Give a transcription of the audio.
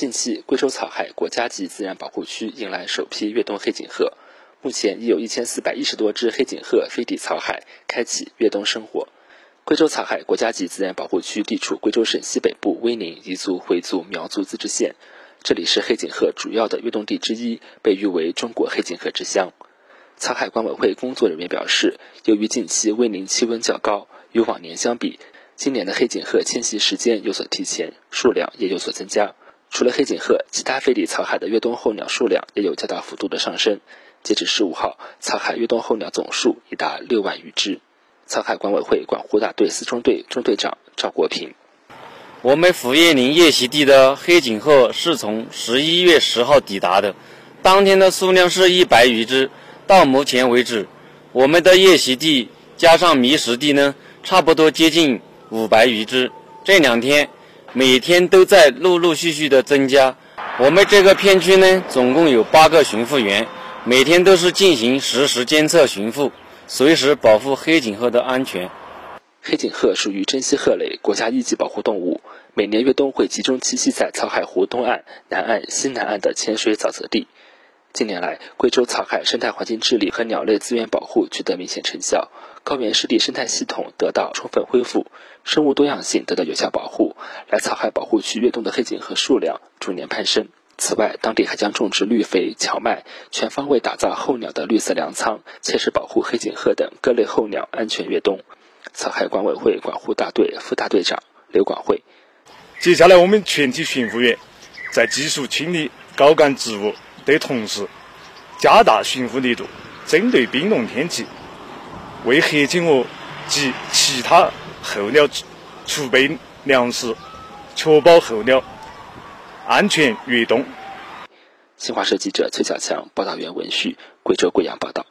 近期，贵州草海国家级自然保护区迎来首批越冬黑颈鹤，目前已有一千四百一十多只黑颈鹤飞抵草海，开启越冬生活。贵州草海国家级自然保护区地处贵州省西北部威宁彝族回族苗族自治县，这里是黑颈鹤主要的越冬地之一，被誉为中国黑颈鹤之乡。草海管委会工作人员表示，由于近期威宁气温较高，与往年相比，今年的黑颈鹤迁徙时间有所提前，数量也有所增加。除了黑颈鹤，其他飞抵草海的越冬候鸟数量也有较大幅度的上升。截止十五号，草海越冬候鸟总数已达六万余只。草海管委会管护大队四中队中队长赵国平：我们福叶林夜袭地的黑颈鹤是从十一月十号抵达的，当天的数量是一百余只。到目前为止，我们的夜袭地加上觅食地呢，差不多接近五百余只。这两天。每天都在陆陆续续的增加。我们这个片区呢，总共有八个巡护员，每天都是进行实时监测巡护，随时保护黑颈鹤的安全。黑颈鹤属于珍稀鹤类国家一级保护动物，每年越冬会集中栖息在草海湖东岸、南岸、西南岸的浅水沼泽地。近年来，贵州草海生态环境治理和鸟类资源保护取得明显成效，高原湿地生态系统得到充分恢复，生物多样性得到有效保护。来草海保护区越冬的黑颈鹤数量逐年攀升。此外，当地还将种植绿肥、荞麦，全方位打造候鸟的绿色粮仓，切实保护黑颈鹤等各类候鸟安全越冬。草海管委会管护大队副大队长刘广辉：接下来，我们全体巡护员在技术清理高杆植物。的同时，加大巡护力度，针对冰冻天气，为黑颈鹅及其他候鸟储备粮食，确保候鸟安全越冬。新华社记者崔小强报道员文旭，贵州贵阳报道。